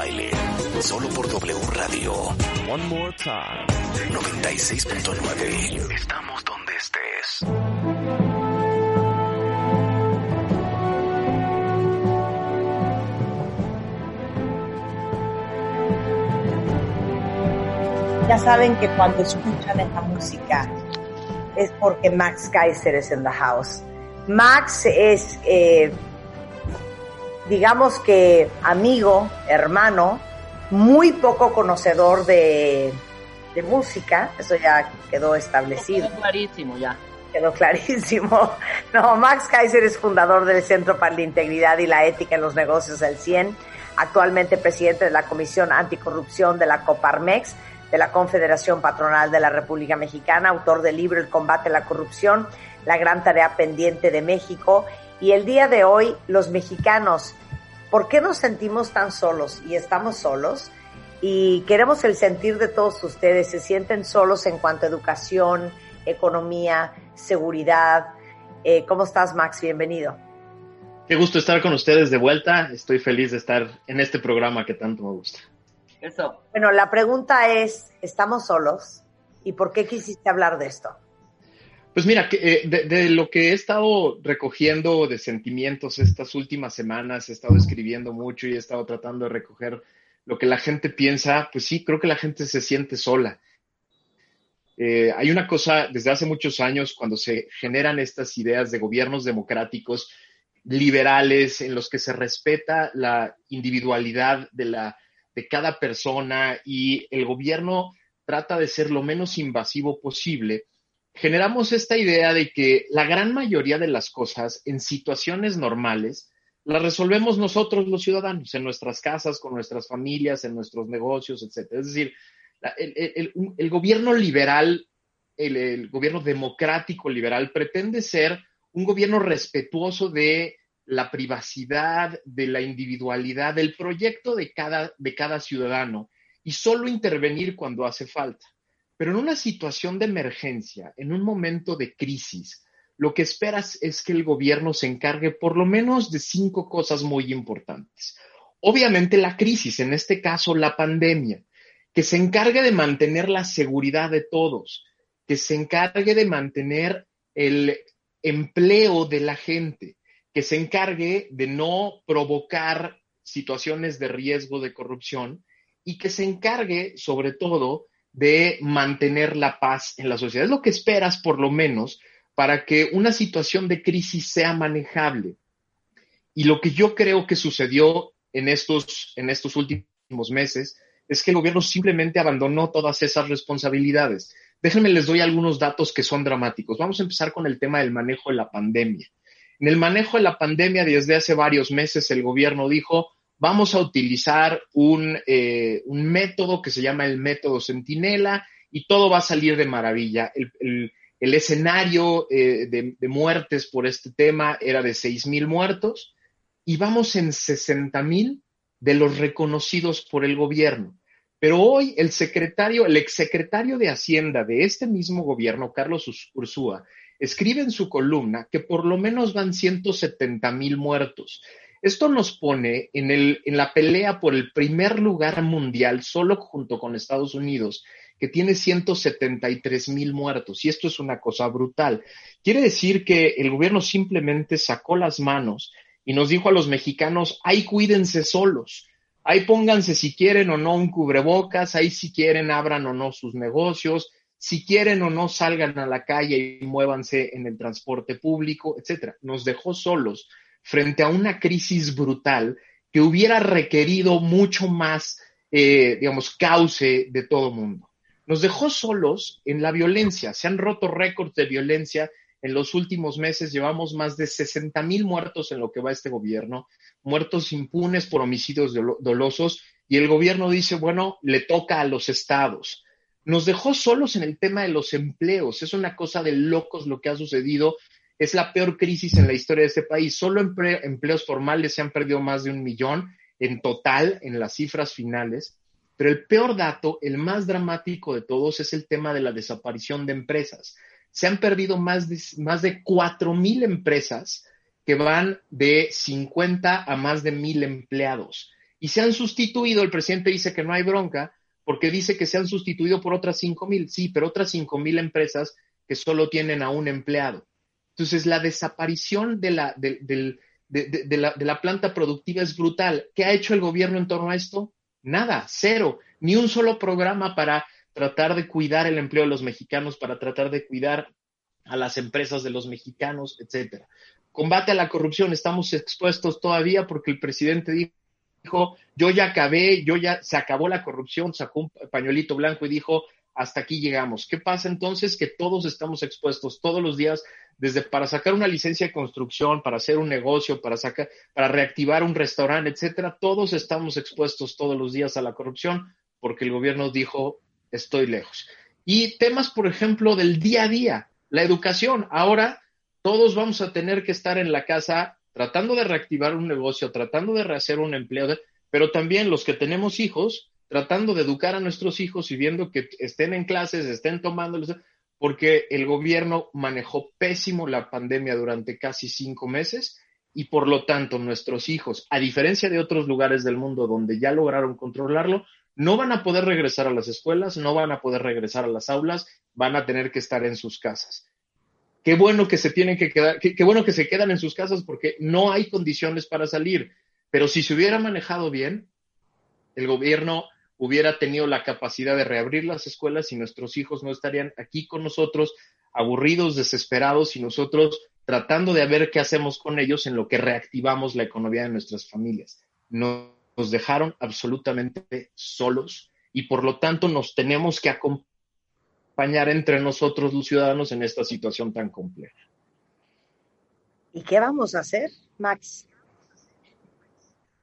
Baile, solo por W Radio. One more time. 96.9. Estamos donde estés. Ya saben que cuando escuchan esta música es porque Max Kaiser es en the house. Max es, eh, digamos que amigo, hermano, muy poco conocedor de, de música, eso ya quedó establecido. Quedó clarísimo ya. Quedó clarísimo. No, Max Kaiser es fundador del Centro para la Integridad y la Ética en los Negocios del 100, actualmente presidente de la Comisión Anticorrupción de la Coparmex, de la Confederación Patronal de la República Mexicana, autor del libro El combate a la corrupción, la gran tarea pendiente de México. Y el día de hoy, los mexicanos, ¿por qué nos sentimos tan solos? Y estamos solos. Y queremos el sentir de todos ustedes. Se sienten solos en cuanto a educación, economía, seguridad. Eh, ¿Cómo estás, Max? Bienvenido. Qué gusto estar con ustedes de vuelta. Estoy feliz de estar en este programa que tanto me gusta. Eso. Bueno, la pregunta es, ¿estamos solos? ¿Y por qué quisiste hablar de esto? Pues mira, eh, de, de, lo que he estado recogiendo de sentimientos estas últimas semanas, he estado escribiendo mucho y he estado tratando de recoger lo que la gente piensa, pues sí, creo que la gente se siente sola. Eh, hay una cosa, desde hace muchos años, cuando se generan estas ideas de gobiernos democráticos liberales en los que se respeta la individualidad de la de cada persona y el gobierno trata de ser lo menos invasivo posible, generamos esta idea de que la gran mayoría de las cosas en situaciones normales las resolvemos nosotros los ciudadanos, en nuestras casas, con nuestras familias, en nuestros negocios, etc. Es decir, el, el, el gobierno liberal, el, el gobierno democrático liberal pretende ser un gobierno respetuoso de la privacidad, de la individualidad, del proyecto de cada, de cada ciudadano y solo intervenir cuando hace falta. Pero en una situación de emergencia, en un momento de crisis, lo que esperas es que el gobierno se encargue por lo menos de cinco cosas muy importantes. Obviamente la crisis, en este caso la pandemia, que se encargue de mantener la seguridad de todos, que se encargue de mantener el empleo de la gente, que se encargue de no provocar situaciones de riesgo de corrupción y que se encargue, sobre todo, de mantener la paz en la sociedad. Es lo que esperas, por lo menos, para que una situación de crisis sea manejable. Y lo que yo creo que sucedió en estos, en estos últimos meses es que el gobierno simplemente abandonó todas esas responsabilidades. Déjenme les doy algunos datos que son dramáticos. Vamos a empezar con el tema del manejo de la pandemia. En el manejo de la pandemia, desde hace varios meses, el gobierno dijo, vamos a utilizar un, eh, un método que se llama el método Centinela y todo va a salir de maravilla. El, escenario eh, de, muertes por este tema era de 6 mil muertos y vamos en 60 mil de los reconocidos por el gobierno. Pero hoy el secretario, el exsecretario de Hacienda de este mismo gobierno, Carlos Ursúa, escribe en su columna que por lo menos van 170 mil muertos. Esto nos pone en, el, en la pelea por el primer lugar mundial, solo junto con Estados Unidos, que tiene 173 mil muertos. Y esto es una cosa brutal. Quiere decir que el gobierno simplemente sacó las manos y nos dijo a los mexicanos, ahí cuídense solos, ahí pónganse si quieren o no un cubrebocas, ahí si quieren abran o no sus negocios, si quieren o no salgan a la calle y muévanse en el transporte público, etcétera. Nos dejó solos frente a una crisis brutal que hubiera requerido mucho más, eh, digamos, cauce de todo mundo. Nos dejó solos en la violencia. Se han roto récords de violencia en los últimos meses. Llevamos más de 60 mil muertos en lo que va este gobierno, muertos impunes por homicidios dolosos y el gobierno dice, bueno, le toca a los estados. Nos dejó solos en el tema de los empleos. Es una cosa de locos lo que ha sucedido. Es la peor crisis en la historia de este país. Solo empleos formales se han perdido más de un millón en total en las cifras finales. Pero el peor dato, el más dramático de todos, es el tema de la desaparición de empresas. Se han perdido más de, más de 4.000 empresas que van de 50 a más de 1.000 empleados. Y se han sustituido, el presidente dice que no hay bronca, porque dice que se han sustituido por otras 5.000. Sí, pero otras 5.000 empresas que solo tienen a un empleado. Entonces, la desaparición de la, de, la, de la planta productiva es brutal. ¿Qué ha hecho el gobierno en torno a esto? Nada, cero. Ni un solo programa para tratar de cuidar el empleo de los mexicanos, para tratar de cuidar a las empresas de los mexicanos, etcétera. Combate a la corrupción, estamos expuestos todavía porque el presidente dijo, yo ya acabé, yo ya se acabó la corrupción, sacó un pañuelito blanco y dijo, hasta aquí llegamos. ¿Qué pasa entonces? Que todos estamos expuestos todos los días, desde para sacar una licencia de construcción, para hacer un negocio, para sacar, para reactivar un restaurante, etcétera, todos estamos expuestos todos los días a la corrupción porque el gobierno dijo, estoy lejos. Y temas, por ejemplo, del día a día, la educación. Ahora todos vamos a tener que estar en la casa tratando de reactivar un negocio, tratando de rehacer un empleo, pero también los que tenemos hijos, tratando de educar a nuestros hijos y viendo que estén en clases, estén tomando, porque el gobierno manejó pésimo la pandemia durante casi cinco meses y por lo tanto nuestros hijos, a diferencia de otros lugares del mundo donde ya lograron controlarlo, no van a poder regresar a las escuelas, no van a poder regresar a las aulas, van a tener que estar en sus casas. Qué bueno que se tienen que quedar, qué, bueno que se quedan en sus casas porque no hay condiciones para salir. Pero si se hubiera manejado bien, el gobierno hubiera tenido la capacidad de reabrir las escuelas y nuestros hijos no estarían aquí con nosotros, aburridos, desesperados y nosotros tratando de ver qué hacemos con ellos en lo que reactivamos la economía de nuestras familias. Nos dejaron absolutamente solos y por lo tanto nos tenemos que acompañar entre nosotros los ciudadanos en esta situación tan compleja. ¿Y qué vamos a hacer, Max?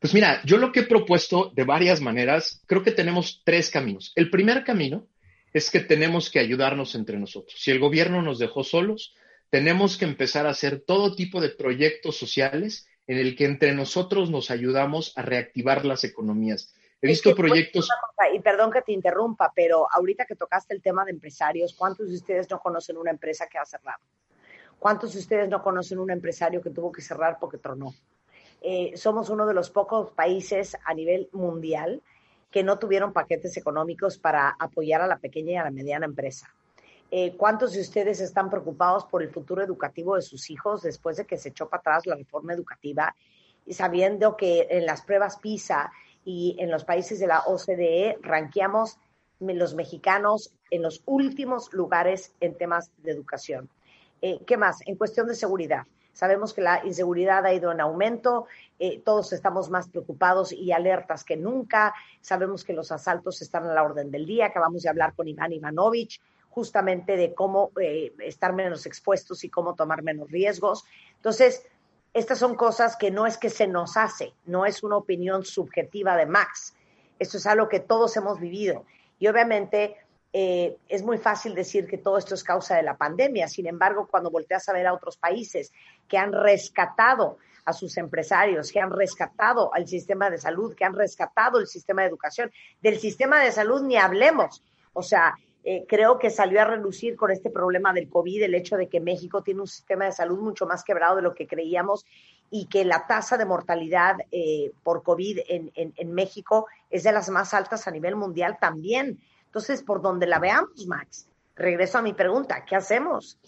Pues mira, yo lo que he propuesto de varias maneras, creo que tenemos tres caminos. El primer camino es que tenemos que ayudarnos entre nosotros. Si el gobierno nos dejó solos, tenemos que empezar a hacer todo tipo de proyectos sociales en el que entre nosotros nos ayudamos a reactivar las economías. He visto proyectos. y perdón que te interrumpa, pero ahorita que tocaste el tema de empresarios, ¿cuántos de ustedes no conocen una empresa que ha cerrado? ¿Cuántos de ustedes no conocen un empresario que tuvo que cerrar porque tronó? Eh, somos uno de los pocos países a nivel mundial que no tuvieron paquetes económicos para apoyar a la pequeña y a la mediana empresa. Eh, ¿Cuántos de ustedes están preocupados por el futuro educativo de sus hijos después de que se echó para atrás la reforma educativa y sabiendo que en las pruebas PISA y en los países de la OCDE ranqueamos los mexicanos en los últimos lugares en temas de educación. Eh, ¿Qué más? En cuestión de seguridad. Sabemos que la inseguridad ha ido en aumento, eh, todos estamos más preocupados y alertas que nunca. Sabemos que los asaltos están a la orden del día. Acabamos de hablar con Iván Ivanovich justamente de cómo eh, estar menos expuestos y cómo tomar menos riesgos. Entonces, estas son cosas que no es que se nos hace, no es una opinión subjetiva de Max. Esto es algo que todos hemos vivido. Y obviamente eh, es muy fácil decir que todo esto es causa de la pandemia. Sin embargo, cuando volteas a ver a otros países que han rescatado a sus empresarios, que han rescatado al sistema de salud, que han rescatado el sistema de educación, del sistema de salud ni hablemos. O sea, eh, creo que salió a relucir con este problema del COVID el hecho de que México tiene un sistema de salud mucho más quebrado de lo que creíamos y que la tasa de mortalidad eh, por COVID en, México es de las más altas a nivel mundial también. Entonces, por donde la veamos, Max, regreso a mi pregunta, ¿qué hacemos?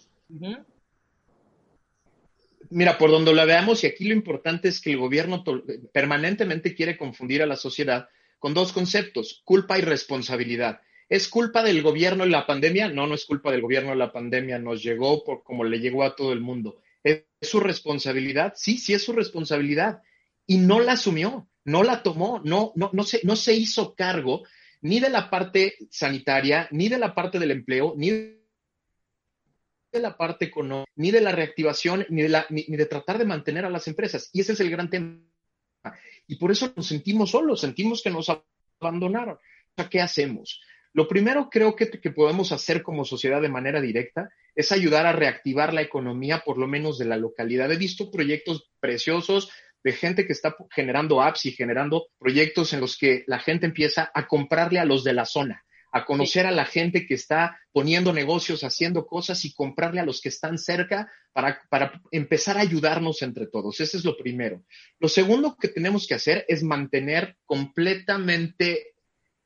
Mira, por donde la veamos, y aquí lo importante es que el gobierno permanentemente quiere confundir a la sociedad con dos conceptos, culpa y responsabilidad. ¿Es culpa del gobierno la pandemia? No, no es culpa del gobierno la pandemia, nos llegó por como le llegó a todo el mundo. ¿Es su responsabilidad? Sí, sí es su responsabilidad. Y no la asumió, no la tomó, no, no, no, se, no se hizo cargo ni de la parte sanitaria, ni de la parte del empleo, ni de la parte económica, ni de la reactivación, ni de, la, ni de tratar de mantener a las empresas. Y ese es el gran tema. Y por eso nos sentimos solos, sentimos que nos abandonaron. ¿qué hacemos? Lo primero creo que, que podemos hacer como sociedad de manera directa es ayudar a reactivar la economía, por lo menos de la localidad. He visto proyectos preciosos de gente que está generando apps y generando proyectos en los que la gente empieza a comprarle a los de la zona, a conocer a la gente que está poniendo negocios, haciendo cosas y comprarle a los que están cerca para, para, empezar a ayudarnos entre todos. Ese es lo primero. Lo segundo que tenemos que hacer es mantener completamente,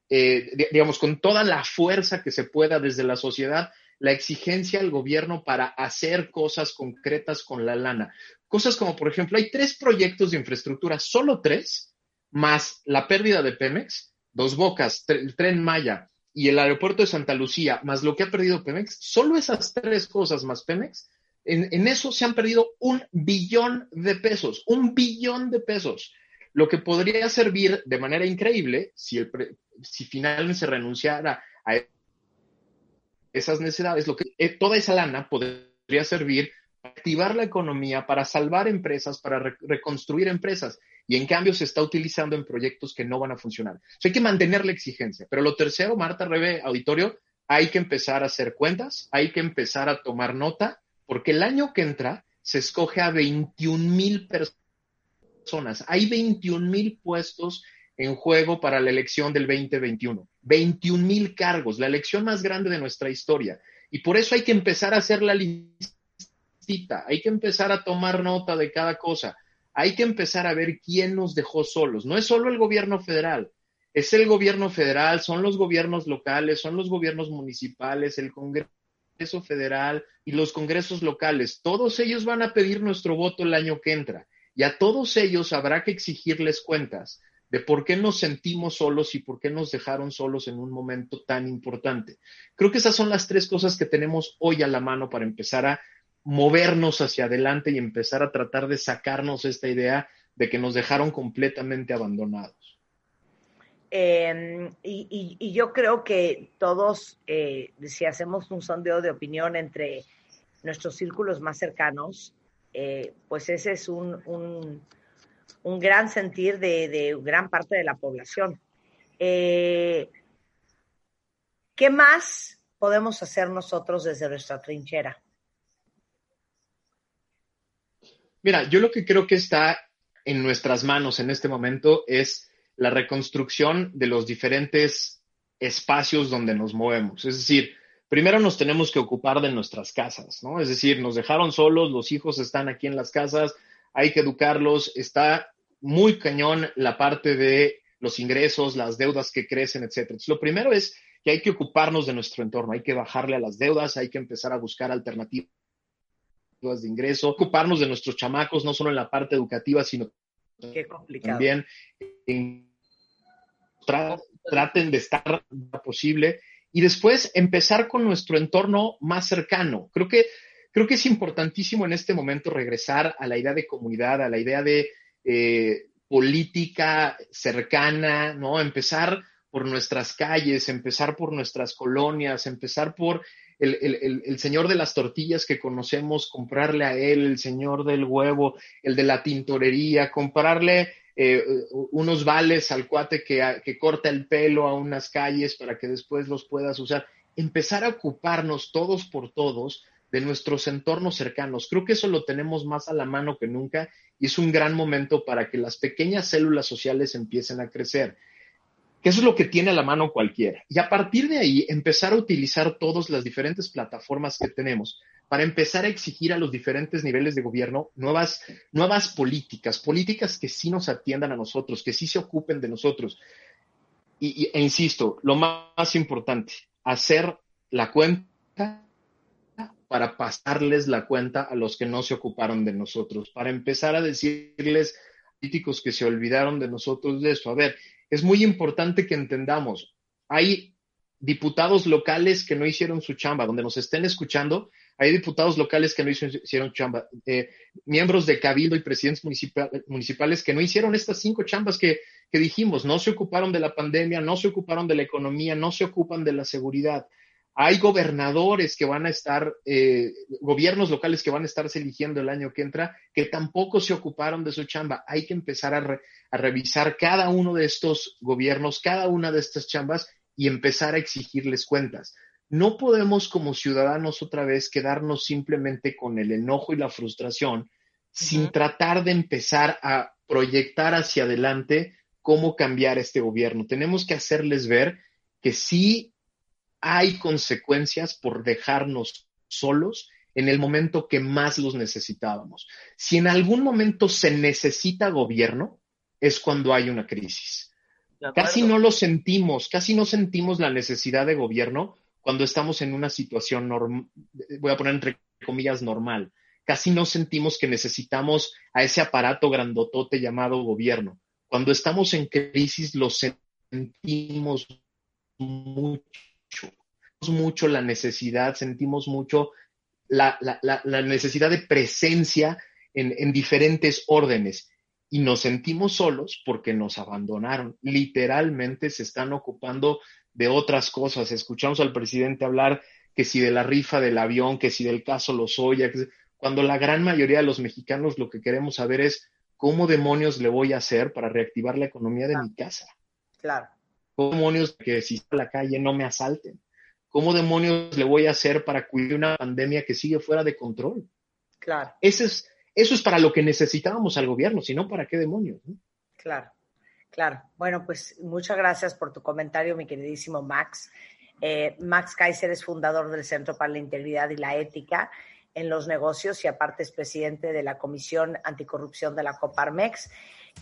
eh, digamos, con toda la fuerza que se pueda desde la sociedad, la exigencia al gobierno para hacer cosas concretas con la lana. Cosas como, por ejemplo, hay tres proyectos de infraestructura, solo tres, más la pérdida de Pemex, Dos Bocas, el tren Maya y el aeropuerto de Santa Lucía, más lo que ha perdido Pemex, solo esas tres cosas más Pemex, en, eso se han perdido un billón de pesos, un billón de pesos lo que podría servir de manera increíble si, el si finalmente se renunciara a esas necesidades, lo que eh, toda esa lana podría servir activar la economía, para salvar empresas, para reconstruir empresas. Y en cambio se está utilizando en proyectos que no van a funcionar. hay que mantener la exigencia. Pero lo tercero, Marta Rebe, auditorio, hay que empezar a hacer cuentas, hay que empezar a tomar nota, porque el año que entra se escoge a 21 mil personas. Hay 21 mil puestos en juego para la elección del 2021. 21 mil cargos, la elección más grande de nuestra historia. Y por eso hay que empezar a hacer la hay que empezar a tomar nota de cada cosa, hay que empezar a ver quién nos dejó solos. No es solo el gobierno federal, es el gobierno federal, son los gobiernos locales, son los gobiernos municipales, el Congreso federal y los congresos locales. Todos ellos van a pedir nuestro voto el año que entra y a todos ellos habrá que exigirles cuentas de por qué nos sentimos solos y por qué nos dejaron solos en un momento tan importante. Creo que esas son las tres cosas que tenemos hoy a la mano para empezar a movernos hacia adelante y empezar a tratar de sacarnos esta idea de que nos dejaron completamente abandonados. Em, y, yo creo que todos, eh, si hacemos un sondeo de opinión entre nuestros círculos más cercanos, eh, pues ese es un un gran sentir de, gran parte de la población. Eh, ¿Qué más podemos hacer nosotros desde nuestra trinchera? Mira, yo lo que creo que está en nuestras manos en este momento es la reconstrucción de los diferentes espacios donde nos movemos. Es decir, primero nos tenemos que ocupar de nuestras casas, ¿no? Es decir, nos dejaron solos, los hijos están aquí en las casas, hay que educarlos, está muy cañón la parte de los ingresos, las deudas que crecen, etcétera. lo primero es que hay que ocuparnos de nuestro entorno, hay que bajarle a las deudas, hay que empezar a buscar alternativas de ingreso, ocuparnos de nuestros chamacos, no solo en la parte educativa, sino también traten de estar posible y después empezar con nuestro entorno más cercano. Creo que, creo que es importantísimo en este momento regresar a la idea de comunidad, a la idea de eh, política cercana, ¿no? Empezar por nuestras calles, empezar por nuestras colonias, empezar por el, señor de las tortillas que conocemos, comprarle a él, el señor del huevo, el de la tintorería, comprarle eh, unos vales al cuate que, que corta el pelo a unas calles para que después los puedas usar. Empezar a ocuparnos todos por todos de nuestros entornos cercanos. Creo que eso lo tenemos más a la mano que nunca y es un gran momento para que las pequeñas células sociales empiecen a crecer. Que eso es lo que tiene a la mano cualquiera. Y a partir de ahí, empezar a utilizar todas las diferentes plataformas que tenemos para empezar a exigir a los diferentes niveles de gobierno nuevas, nuevas políticas, políticas que sí nos atiendan a nosotros, que sí se ocupen de nosotros. Y, e insisto, lo más importante, hacer la cuenta para pasarles la cuenta a los que no se ocuparon de nosotros, para empezar a decirles políticos que se olvidaron de nosotros de eso. A ver, es muy importante que entendamos, hay diputados locales que no hicieron su chamba, donde nos estén escuchando, hay diputados locales que no hicieron chamba, eh, miembros de cabildo y presidentes municipales que no hicieron estas cinco chambas que, que dijimos, no se ocuparon de la pandemia, no se ocuparon de la economía, no se ocupan de la seguridad Hay gobernadores que van a estar, eh, gobiernos locales que van a estarse eligiendo el año que entra, que tampoco se ocuparon de su chamba. Hay que empezar a, a revisar cada uno de estos gobiernos, cada una de estas chambas y empezar a exigirles cuentas. No podemos como ciudadanos otra vez quedarnos simplemente con el enojo y la frustración sin tratar de empezar a proyectar hacia adelante cómo cambiar este gobierno. Tenemos que hacerles ver que sí hay consecuencias por dejarnos solos en el momento que más los necesitábamos. Si en algún momento se necesita gobierno, es cuando hay una crisis. Casi no lo sentimos, casi no sentimos la necesidad de gobierno cuando estamos en una situación normal, voy a poner entre comillas normal. Casi no sentimos que necesitamos a ese aparato grandotote llamado gobierno. Cuando estamos en crisis lo sentimos mucho mucho la necesidad, sentimos mucho la, necesidad de presencia en, diferentes órdenes y nos sentimos solos porque nos abandonaron. Literalmente se están ocupando de otras cosas. Escuchamos al presidente hablar que si de la rifa del avión, que si del caso Lozoya, cuando la gran mayoría de los mexicanos lo que queremos saber es cómo demonios le voy a hacer para reactivar la economía de mi casa. Claro. ¿Cómo demonios que si está a la calle no me asalten? ¿Cómo demonios le voy a hacer para cuidar una pandemia que sigue fuera de control? Claro. Eso es, eso es para lo que necesitábamos al gobierno, si no, ¿para qué demonios? Claro, claro. Bueno, pues muchas gracias por tu comentario, mi queridísimo Max. Eh, Max Kaiser es fundador del Centro para la Integridad y la Ética en los Negocios y aparte es presidente de la Comisión Anticorrupción de la Coparmex.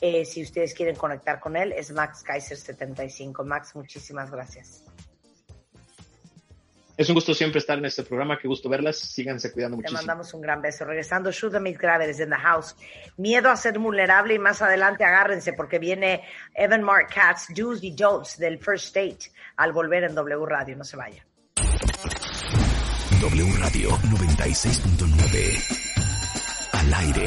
Eh, si ustedes quieren conectar con él, es Max Kaiser 75. Max, muchísimas gracias. Es un gusto siempre estar en este programa, qué gusto verlas, síganse cuidando muchísimo. Te mandamos un gran beso. Regresando, Shoot the Graves in the house. Miedo a ser vulnerable y más adelante agárrense porque viene Evan Mark Katz, Do's y Don'ts del First State al volver en W Radio. No se vaya. W Radio 96.9 al aire.